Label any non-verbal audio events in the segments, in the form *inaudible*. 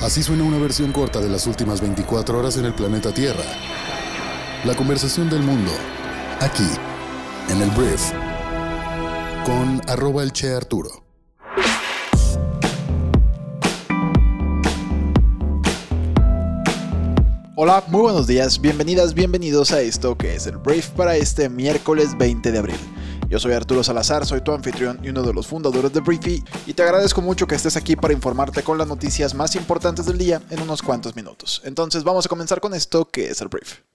Así suena una versión corta de las últimas 24 horas en el planeta Tierra. La conversación del mundo, aquí, en el Brief, con arroba el Che Arturo. Hola, muy buenos días, bienvenidas, bienvenidos a esto que es el Brief para este miércoles 20 de abril. Yo soy Arturo Salazar, soy tu anfitrión y uno de los fundadores de Briefy y te agradezco mucho que estés aquí para informarte con las noticias más importantes del día en unos cuantos minutos. Entonces vamos a comenzar con esto que es el Brief.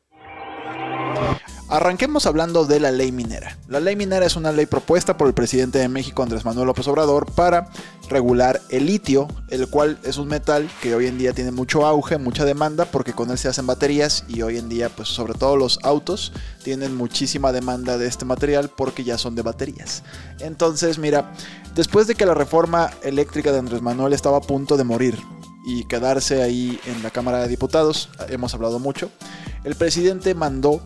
Arranquemos hablando de la ley minera. La ley minera es una ley propuesta por el presidente de México Andrés Manuel López Obrador para regular el litio, el cual es un metal que hoy en día tiene mucho auge, mucha demanda porque con él se hacen baterías y hoy en día pues sobre todo los autos tienen muchísima demanda de este material porque ya son de baterías. Entonces mira, después de que la reforma eléctrica de Andrés Manuel estaba a punto de morir y quedarse ahí en la Cámara de Diputados, hemos hablado mucho, el presidente mandó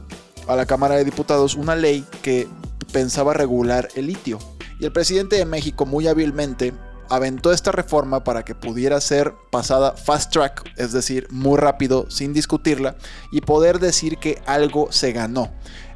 a la Cámara de Diputados una ley que pensaba regular el litio. Y el presidente de México muy hábilmente aventó esta reforma para que pudiera ser pasada fast track, es decir, muy rápido, sin discutirla, y poder decir que algo se ganó.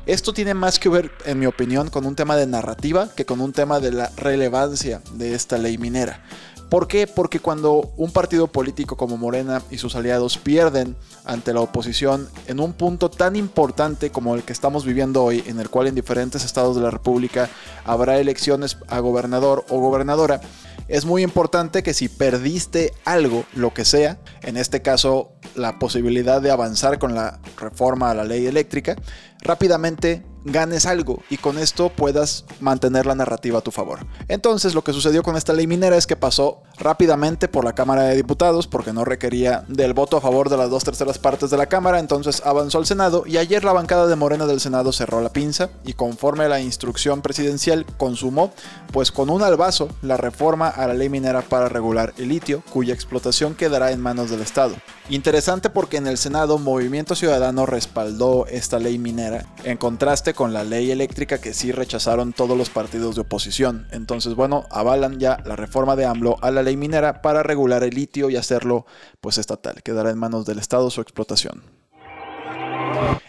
Esto tiene más que ver, en mi opinión, con un tema de narrativa que con un tema de la relevancia de esta ley minera. ¿Por qué? Porque cuando un partido político como Morena y sus aliados pierden ante la oposición en un punto tan importante como el que estamos viviendo hoy, en el cual en diferentes estados de la República habrá elecciones a gobernador o gobernadora, es muy importante que si perdiste algo, lo que sea, en este caso la posibilidad de avanzar con la reforma a la ley eléctrica, rápidamente ganes algo y con esto puedas mantener la narrativa a tu favor. Entonces lo que sucedió con esta ley minera es que pasó rápidamente por la Cámara de Diputados porque no requería del voto a favor de las dos terceras partes de la Cámara, entonces avanzó al Senado y ayer la bancada de Morena del Senado cerró la pinza y conforme a la instrucción presidencial consumó pues con un albazo la reforma a la ley minera para regular el litio cuya explotación quedará en manos del Estado. Interesante porque en el Senado Movimiento Ciudadano respaldó esta ley minera en contraste con la ley eléctrica que sí rechazaron todos los partidos de oposición. Entonces, bueno, avalan ya la reforma de AMLO a la ley minera para regular el litio y hacerlo pues estatal. Quedará en manos del Estado su explotación.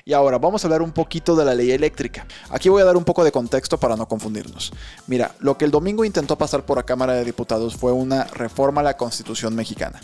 Y ahora vamos a hablar un poquito de la ley eléctrica. Aquí voy a dar un poco de contexto para no confundirnos. Mira, lo que el domingo intentó pasar por la Cámara de Diputados fue una reforma a la Constitución mexicana.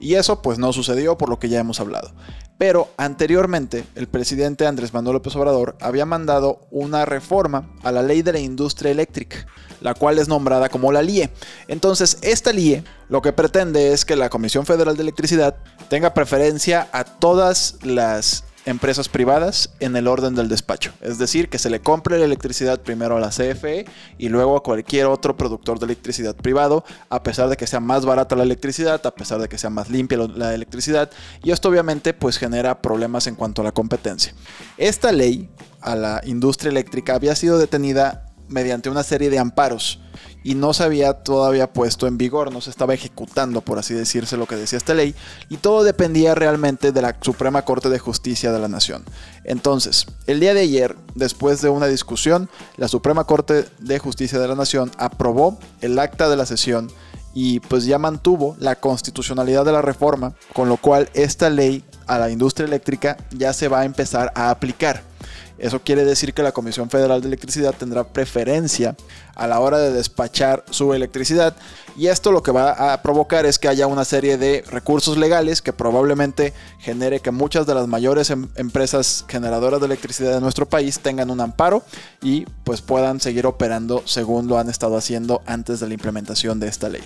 Y eso pues no sucedió por lo que ya hemos hablado. Pero anteriormente el presidente Andrés Manuel López Obrador había mandado una reforma a la ley de la industria eléctrica, la cual es nombrada como la LIE. Entonces esta LIE lo que pretende es que la Comisión Federal de Electricidad tenga preferencia a todas las empresas privadas en el orden del despacho. Es decir, que se le compre la electricidad primero a la CFE y luego a cualquier otro productor de electricidad privado, a pesar de que sea más barata la electricidad, a pesar de que sea más limpia la electricidad. Y esto obviamente pues genera problemas en cuanto a la competencia. Esta ley a la industria eléctrica había sido detenida mediante una serie de amparos y no se había todavía puesto en vigor, no se estaba ejecutando, por así decirse, lo que decía esta ley, y todo dependía realmente de la Suprema Corte de Justicia de la Nación. Entonces, el día de ayer, después de una discusión, la Suprema Corte de Justicia de la Nación aprobó el acta de la sesión y pues ya mantuvo la constitucionalidad de la reforma, con lo cual esta ley a la industria eléctrica ya se va a empezar a aplicar. Eso quiere decir que la Comisión Federal de Electricidad tendrá preferencia a la hora de despachar su electricidad y esto lo que va a provocar es que haya una serie de recursos legales que probablemente genere que muchas de las mayores em empresas generadoras de electricidad de nuestro país tengan un amparo y pues puedan seguir operando según lo han estado haciendo antes de la implementación de esta ley.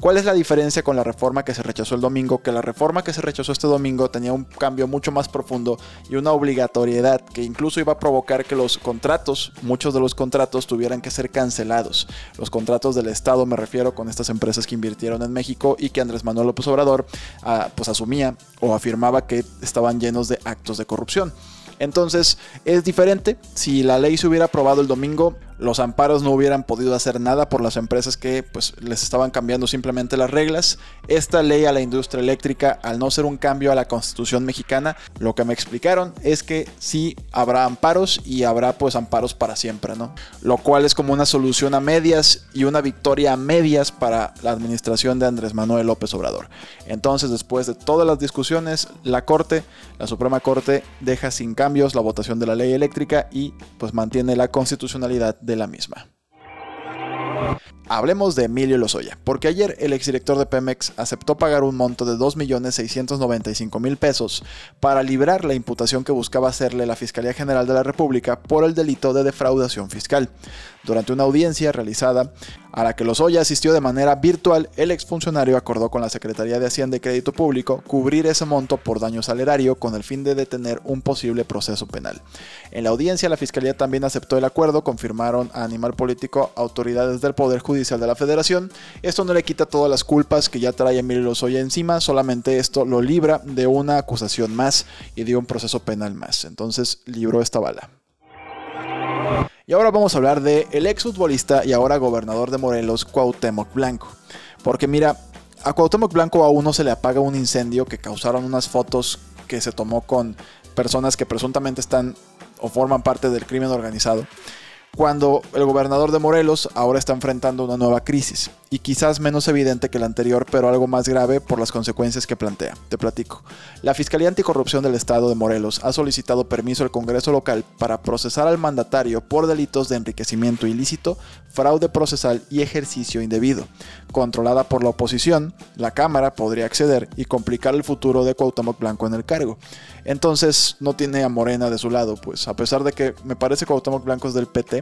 ¿Cuál es la diferencia con la reforma que se rechazó el domingo? Que la reforma que se rechazó este domingo tenía un cambio mucho más profundo y una obligatoriedad que incluso iba a provocar que los contratos, muchos de los contratos tuvieran que ser cancelados. Los contratos del Estado me refiero con estas empresas que invirtieron en México y que Andrés Manuel López Obrador ah, pues asumía o afirmaba que estaban llenos de actos de corrupción. Entonces es diferente. Si la ley se hubiera aprobado el domingo, los amparos no hubieran podido hacer nada por las empresas que pues les estaban cambiando simplemente las reglas. Esta ley a la industria eléctrica, al no ser un cambio a la constitución mexicana, lo que me explicaron es que sí habrá amparos y habrá pues amparos para siempre, ¿no? Lo cual es como una solución a medias y una victoria a medias para la administración de Andrés Manuel López Obrador. Entonces, después de todas las discusiones, la Corte, la Suprema Corte, deja sin cambios la votación de la ley eléctrica y pues mantiene la constitucionalidad de la misma. Hablemos de Emilio Lozoya, porque ayer el exdirector de Pemex aceptó pagar un monto de 2.695.000 pesos para librar la imputación que buscaba hacerle la Fiscalía General de la República por el delito de defraudación fiscal. Durante una audiencia realizada a la que Lozoya asistió de manera virtual, el exfuncionario acordó con la Secretaría de Hacienda y Crédito Público cubrir ese monto por daño salerario con el fin de detener un posible proceso penal. En la audiencia, la Fiscalía también aceptó el acuerdo, confirmaron a Animal Político autoridades del Poder Judicial de la Federación. Esto no le quita todas las culpas que ya trae Emilio Lozoya encima, solamente esto lo libra de una acusación más y de un proceso penal más. Entonces libró esta bala. Y ahora vamos a hablar de el exfutbolista y ahora gobernador de Morelos, Cuauhtémoc Blanco. Porque mira, a Cuauhtémoc Blanco aún no se le apaga un incendio que causaron unas fotos que se tomó con personas que presuntamente están o forman parte del crimen organizado cuando el gobernador de Morelos ahora está enfrentando una nueva crisis, y quizás menos evidente que la anterior, pero algo más grave por las consecuencias que plantea. Te platico. La Fiscalía Anticorrupción del Estado de Morelos ha solicitado permiso al Congreso local para procesar al mandatario por delitos de enriquecimiento ilícito, fraude procesal y ejercicio indebido. Controlada por la oposición, la Cámara podría acceder y complicar el futuro de Cuauhtémoc Blanco en el cargo. Entonces no tiene a Morena de su lado, pues a pesar de que me parece Cuauhtémoc Blanco es del PT,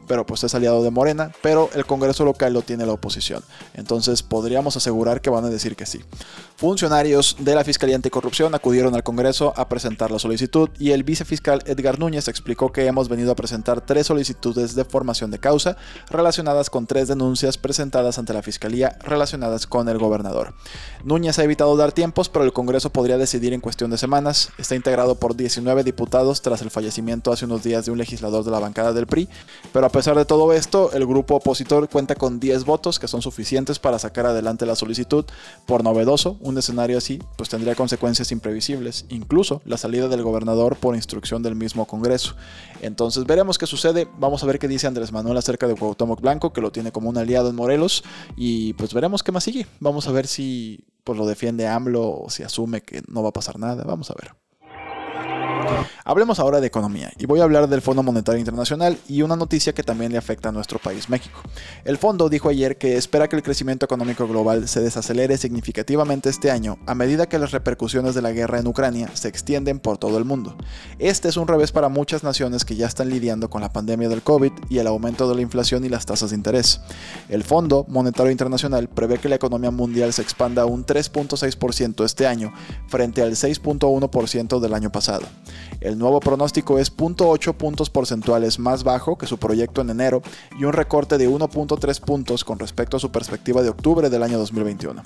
pero pues es aliado de Morena, pero el Congreso local lo tiene la oposición. Entonces podríamos asegurar que van a decir que sí. Funcionarios de la Fiscalía Anticorrupción acudieron al Congreso a presentar la solicitud y el vicefiscal Edgar Núñez explicó que hemos venido a presentar tres solicitudes de formación de causa relacionadas con tres denuncias presentadas ante la Fiscalía relacionadas con el gobernador. Núñez ha evitado dar tiempos, pero el Congreso podría decidir en cuestión de semanas. Está integrado por 19 diputados tras el fallecimiento hace unos días de un legislador de la bancada del PRI, pero pesar de todo esto, el grupo opositor cuenta con 10 votos que son suficientes para sacar adelante la solicitud. Por novedoso, un escenario así pues tendría consecuencias imprevisibles, incluso la salida del gobernador por instrucción del mismo Congreso. Entonces veremos qué sucede, vamos a ver qué dice Andrés Manuel acerca de Cuauhtémoc Blanco, que lo tiene como un aliado en Morelos, y pues veremos qué más sigue. Vamos a ver si pues lo defiende AMLO o si asume que no va a pasar nada, vamos a ver. Hablemos ahora de economía y voy a hablar del Fondo Monetario Internacional y una noticia que también le afecta a nuestro país, México. El fondo dijo ayer que espera que el crecimiento económico global se desacelere significativamente este año a medida que las repercusiones de la guerra en Ucrania se extienden por todo el mundo. Este es un revés para muchas naciones que ya están lidiando con la pandemia del COVID y el aumento de la inflación y las tasas de interés. El Fondo Monetario Internacional prevé que la economía mundial se expanda un 3.6% este año frente al 6.1% del año pasado. El nuevo pronóstico es 0.8 puntos porcentuales más bajo que su proyecto en enero y un recorte de 1.3 puntos con respecto a su perspectiva de octubre del año 2021.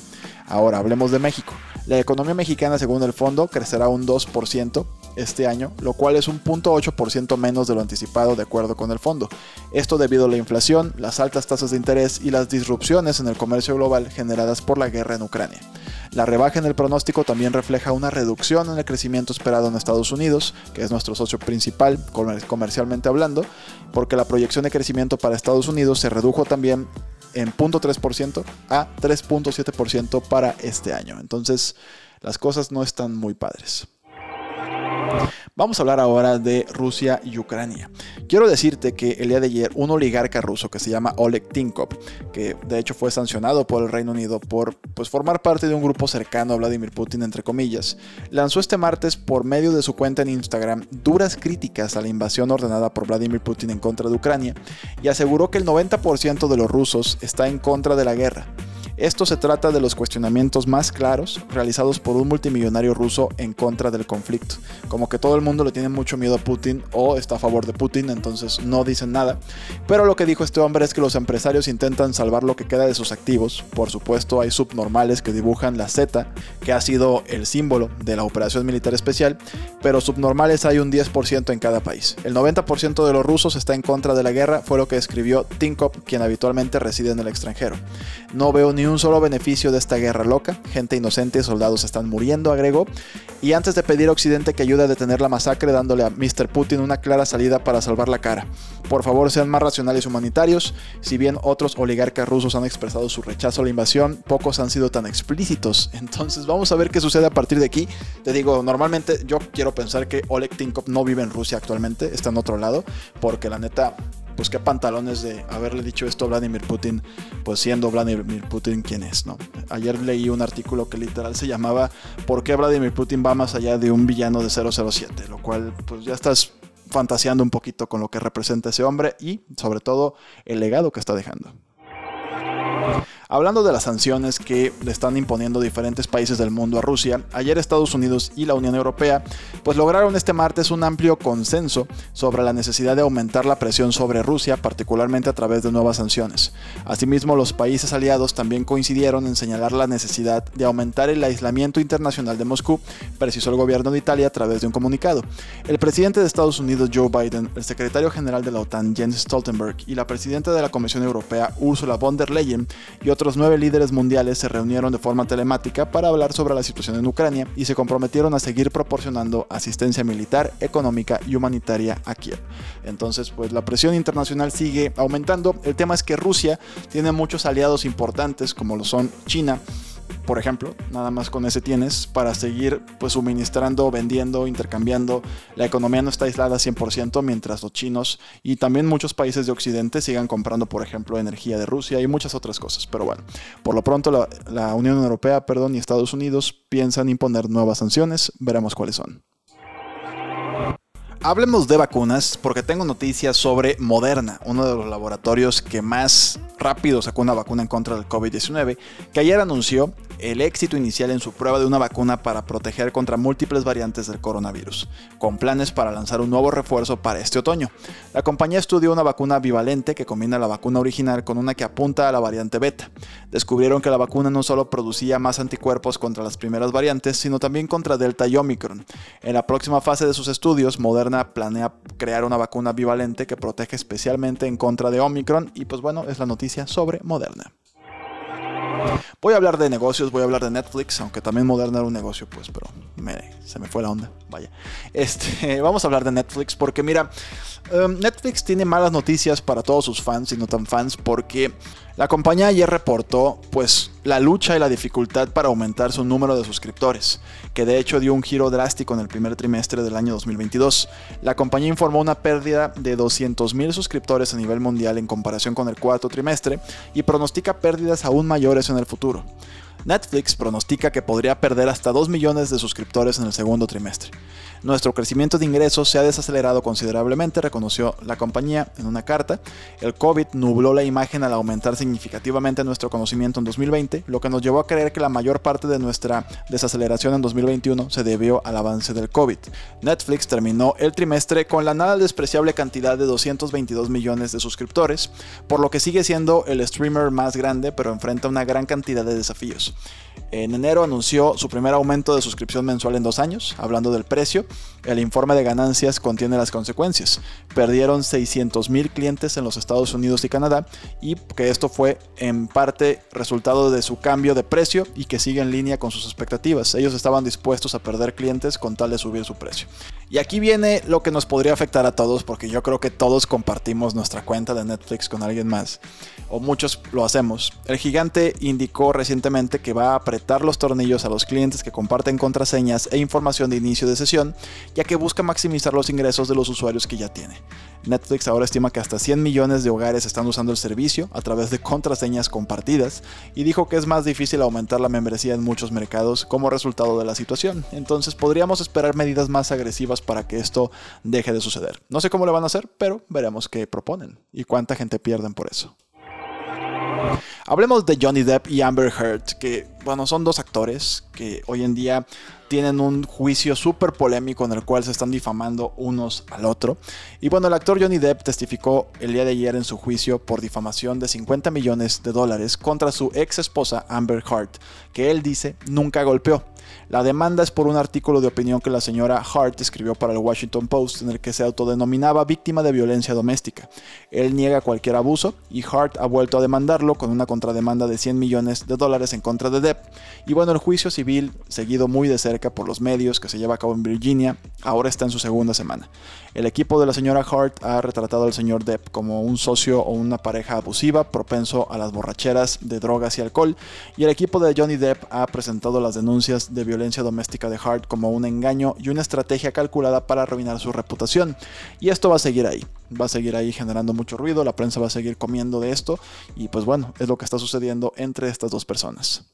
Ahora hablemos de México. La economía mexicana según el fondo crecerá un 2% este año, lo cual es un 0.8% menos de lo anticipado de acuerdo con el fondo. Esto debido a la inflación, las altas tasas de interés y las disrupciones en el comercio global generadas por la guerra en Ucrania. La rebaja en el pronóstico también refleja una reducción en el crecimiento esperado en Estados Unidos, que es nuestro socio principal comercialmente hablando, porque la proyección de crecimiento para Estados Unidos se redujo también en 0.3% a 3.7% para este año. Entonces, las cosas no están muy padres. Vamos a hablar ahora de Rusia y Ucrania. Quiero decirte que el día de ayer un oligarca ruso que se llama Oleg Tinkov, que de hecho fue sancionado por el Reino Unido por pues, formar parte de un grupo cercano a Vladimir Putin, entre comillas, lanzó este martes por medio de su cuenta en Instagram duras críticas a la invasión ordenada por Vladimir Putin en contra de Ucrania y aseguró que el 90% de los rusos está en contra de la guerra Esto se trata de los cuestionamientos más claros realizados por un multimillonario ruso en contra del conflicto. Como que todo el mundo le tiene mucho miedo a Putin o está a favor de Putin, entonces no dicen nada. Pero lo que dijo este hombre es que los empresarios intentan salvar lo que queda de sus activos. Por supuesto hay subnormales que dibujan la Z, que ha sido el símbolo de la operación militar especial, pero subnormales hay un 10% en cada país. El 90% de los rusos está en contra de la guerra, fue lo que escribió Tinkop, quien habitualmente reside en el extranjero. No veo ni un solo beneficio de esta guerra loca, gente inocente soldados están muriendo, agregó, y antes de pedir a Occidente que ayude a detener la masacre dándole a Mr. Putin una clara salida para salvar la cara. Por favor, sean más racionales y humanitarios. Si bien otros oligarcas rusos han expresado su rechazo a la invasión, pocos han sido tan explícitos. *laughs* Entonces, vamos a ver qué sucede a partir de aquí. Te digo, normalmente yo quiero pensar que Oleg Tinkov no vive en Rusia actualmente, está en otro lado, porque la neta, pues qué pantalones de haberle dicho esto a Vladimir Putin, pues siendo Vladimir Putin quien es, ¿no? Ayer leí un artículo que literal se llamaba ¿Por qué Vladimir Putin va más allá de un villano de 007? Lo cual, pues ya estás fantaseando un poquito con lo que representa ese hombre y sobre todo el legado que está dejando. Hablando de las sanciones que le están imponiendo diferentes países del mundo a Rusia, ayer Estados Unidos y la Unión Europea pues lograron este martes un amplio consenso sobre la necesidad de aumentar la presión sobre Rusia, particularmente a través de nuevas sanciones. Asimismo, los países aliados también coincidieron en señalar la necesidad de aumentar el aislamiento internacional de Moscú, precisó el gobierno de Italia a través de un comunicado. El presidente de Estados Unidos Joe Biden, el secretario general de la OTAN Jens Stoltenberg y la presidenta de la Comisión Europea Ursula von der Leyen y otros nueve líderes mundiales se reunieron de forma telemática para hablar sobre la situación en Ucrania y se comprometieron a seguir proporcionando asistencia militar, económica y humanitaria a Kiev. Entonces, pues la presión internacional sigue aumentando. El tema es que Rusia tiene muchos aliados importantes como lo son China, por ejemplo, nada más con ese tienes para seguir pues suministrando, vendiendo, intercambiando. La economía no está aislada 100% mientras los chinos y también muchos países de Occidente sigan comprando, por ejemplo, energía de Rusia y muchas otras cosas. Pero bueno, por lo pronto la, Unión Europea perdón, y Estados Unidos piensan imponer nuevas sanciones. Veremos cuáles son. Hablemos de vacunas porque tengo noticias sobre Moderna, uno de los laboratorios que más rápido sacó una vacuna en contra del COVID-19, que ayer anunció el éxito inicial en su prueba de una vacuna para proteger contra múltiples variantes del coronavirus, con planes para lanzar un nuevo refuerzo para este otoño. La compañía estudió una vacuna bivalente que combina la vacuna original con una que apunta a la variante beta. Descubrieron que la vacuna no solo producía más anticuerpos contra las primeras variantes, sino también contra Delta y Omicron. En la próxima fase de sus estudios, Moderna planea crear una vacuna bivalente que protege especialmente en contra de Omicron y pues bueno, es la noticia sobre Moderna. Voy a hablar de negocios, voy a hablar de Netflix, aunque también Moderna era un negocio, pues, pero se me fue la onda, vaya. Este, *laughs* vamos a hablar de Netflix porque mira, em, Netflix tiene malas noticias para todos sus fans y no tan fans porque la compañía ayer reportó pues la lucha y la dificultad para aumentar su número de suscriptores, que de hecho dio un giro drástico en el primer trimestre del año 2022. La compañía informó una pérdida de 200.000 suscriptores a nivel mundial en comparación con el cuarto trimestre y pronostica pérdidas aún mayores en el futuro. Netflix pronostica que podría perder hasta 2 millones de suscriptores en el segundo trimestre. Nuestro crecimiento de ingresos se ha desacelerado considerablemente, reconoció la compañía en una carta. El COVID nubló la imagen al aumentar significativamente nuestro conocimiento en 2020, lo que nos llevó a creer que la mayor parte de nuestra desaceleración en 2021 se debió al avance del COVID. Netflix terminó el trimestre con la nada despreciable cantidad de 222 millones de suscriptores, por lo que sigue siendo el streamer más grande, pero enfrenta una gran cantidad de desafíos. En enero anunció su primer aumento de suscripción mensual en dos años, hablando del precio, el informe de ganancias contiene las consecuencias. Perdieron 600 mil clientes en los Estados Unidos y Canadá y que esto fue en parte resultado de su cambio de precio y que sigue en línea con sus expectativas. Ellos estaban dispuestos a perder clientes con tal de subir su precio. Y aquí viene lo que nos podría afectar a todos porque yo creo que todos compartimos nuestra cuenta de Netflix con alguien más o muchos lo hacemos. El gigante indicó recientemente que va a apretar los tornillos a los clientes que comparten contraseñas e información de inicio de sesión ya que busca maximizar los ingresos de los usuarios que ya tiene. Netflix ahora estima que hasta 100 millones de hogares están usando el servicio a través de contraseñas compartidas y dijo que es más difícil aumentar la membresía en muchos mercados como resultado de la situación. Entonces podríamos esperar medidas más agresivas para que esto deje de suceder. No sé cómo le van a hacer, pero veremos qué proponen y cuánta gente pierden por eso. Hablemos de Johnny Depp y Amber Heard, que bueno, son dos actores que hoy en día tienen un juicio súper polémico en el cual se están difamando unos al otro. Y bueno, el actor Johnny Depp testificó el día de ayer en su juicio por difamación de 50 millones de dólares contra su ex esposa Amber Heard, que él dice nunca golpeó. La demanda es por un artículo de opinión que la señora Hart escribió para el Washington Post en el que se autodenominaba víctima de violencia doméstica. Él niega cualquier abuso y Hart ha vuelto a demandarlo con una contrademanda de 100 millones de dólares en contra de Depp. Y bueno, el juicio civil, seguido muy de cerca por los medios que se lleva a cabo en Virginia, ahora está en su segunda semana. El equipo de la señora Hart ha retratado al señor Depp como un socio o una pareja abusiva, propenso a las borracheras de drogas y alcohol, y el equipo de Johnny Depp ha presentado las denuncias de violencia doméstica de Hart como un engaño y una estrategia calculada para arruinar su reputación. Y esto va a seguir ahí, va a seguir ahí generando mucho ruido, la prensa va a seguir comiendo de esto y pues bueno, es lo que está sucediendo entre estas dos personas.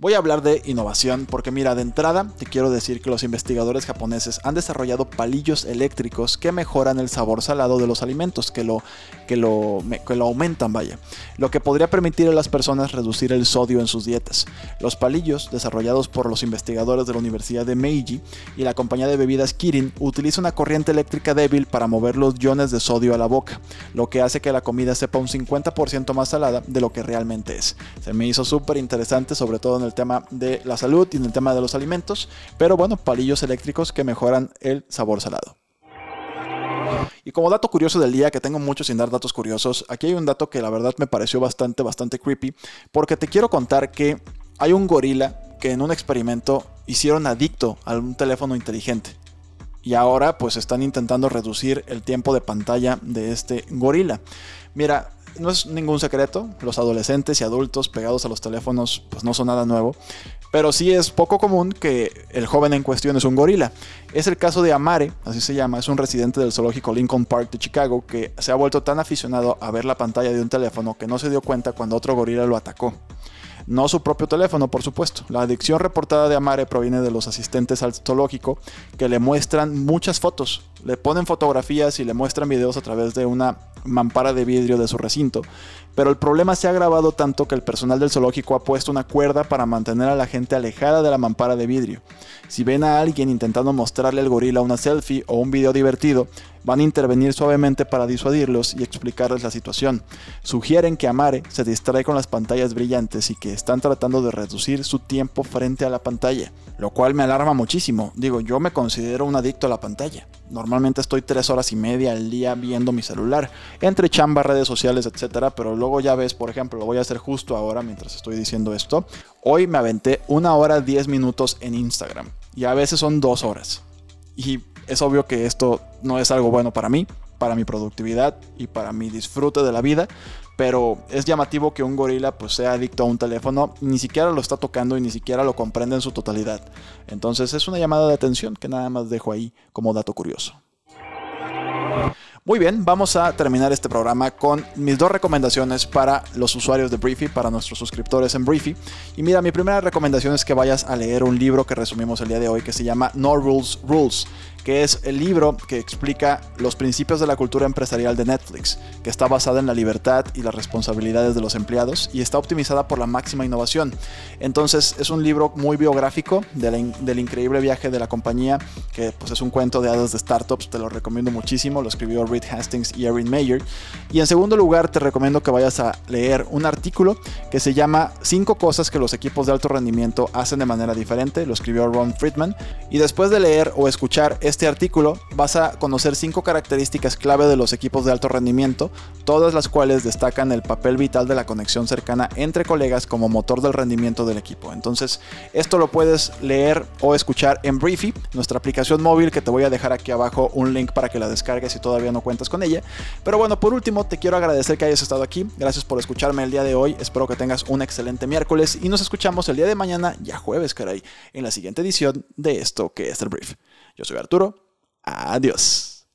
Voy a hablar de innovación porque mira, de entrada te quiero decir que los investigadores japoneses han desarrollado palillos eléctricos que mejoran el sabor salado de los alimentos, que lo, que lo, que lo aumentan, vaya, lo que podría permitir a las personas reducir el sodio en sus dietas. Los palillos, desarrollados por los investigadores de la Universidad de Meiji y la compañía de bebidas Kirin, utilizan una corriente eléctrica débil para mover los iones de sodio a la boca, lo que hace que la comida sepa un 50% más salada de lo que realmente es. Se me hizo súper interesante, sobre todo en el tema de la salud y en el tema de los alimentos, pero bueno, palillos eléctricos que mejoran el sabor salado. Y como dato curioso del día, que tengo mucho sin dar datos curiosos, aquí hay un dato que la verdad me pareció bastante, bastante creepy, porque te quiero contar que hay un gorila que en un experimento hicieron adicto a un teléfono inteligente. Y ahora pues están intentando reducir el tiempo de pantalla de este gorila. Mira, no es ningún secreto, los adolescentes y adultos pegados a los teléfonos pues no son nada nuevo, pero sí es poco común que el joven en cuestión es un gorila. Es el caso de Amare, así se llama, es un residente del zoológico Lincoln Park de Chicago que se ha vuelto tan aficionado a ver la pantalla de un teléfono que no se dio cuenta cuando otro gorila lo atacó no su propio teléfono, por supuesto. La adicción reportada de Amare proviene de los asistentes al zoológico que le muestran muchas fotos, le ponen fotografías y le muestran videos a través de una mampara de vidrio de su recinto. Pero el problema se ha agravado tanto que el personal del zoológico ha puesto una cuerda para mantener a la gente alejada de la mampara de vidrio. Si ven a alguien intentando mostrarle al gorila una selfie o un video divertido, van a intervenir suavemente para disuadirlos y explicarles la situación. Sugieren que Amare se distrae con las pantallas brillantes y que están tratando de reducir su tiempo frente a la pantalla, lo cual me alarma muchísimo. Digo, yo me considero un adicto a la pantalla. Normalmente estoy tres horas y media al día viendo mi celular, entre chamba, redes sociales, etcétera, pero luego ya ves, por ejemplo, lo voy a hacer justo ahora mientras estoy diciendo esto. Hoy me aventé una hora diez minutos en Instagram y a veces son dos horas. Y es obvio que esto no es algo bueno para mí, para mi productividad y para mi disfrute de la vida, pero es llamativo que un gorila pues sea adicto a un teléfono, ni siquiera lo está tocando y ni siquiera lo comprende en su totalidad. Entonces es una llamada de atención que nada más dejo ahí como dato curioso. Muy bien, vamos a terminar este programa con mis dos recomendaciones para los usuarios de Briefy, para nuestros suscriptores en Briefy. Y mira, mi primera recomendación es que vayas a leer un libro que resumimos el día de hoy que se llama No Rules Rules que es el libro que explica los principios de la cultura empresarial de Netflix, que está basada en la libertad y las responsabilidades de los empleados y está optimizada por la máxima innovación. Entonces es un libro muy biográfico del increíble viaje de la compañía, que pues es un cuento de hadas de startups, te lo recomiendo muchísimo, lo escribió Reed Hastings y Erin Mayer. Y en segundo lugar te recomiendo que vayas a leer un artículo que se llama Cinco cosas que los equipos de alto rendimiento hacen de manera diferente, lo escribió Ron Friedman. Y después de leer o escuchar este artículo vas a conocer cinco características clave de los equipos de alto rendimiento, todas las cuales destacan el papel vital de la conexión cercana entre colegas como motor del rendimiento del equipo. Entonces, esto lo puedes leer o escuchar en Briefy, nuestra aplicación móvil que te voy a dejar aquí abajo un link para que la descargues si todavía cuentas con ella. Pero bueno, por último, te quiero agradecer que hayas estado aquí. Gracias por escucharme el día de hoy. Espero que tengas un excelente miércoles y nos escuchamos el día de mañana, ya jueves, caray, en la siguiente edición de esto que es el Brief. Yo soy Arturo. Adiós.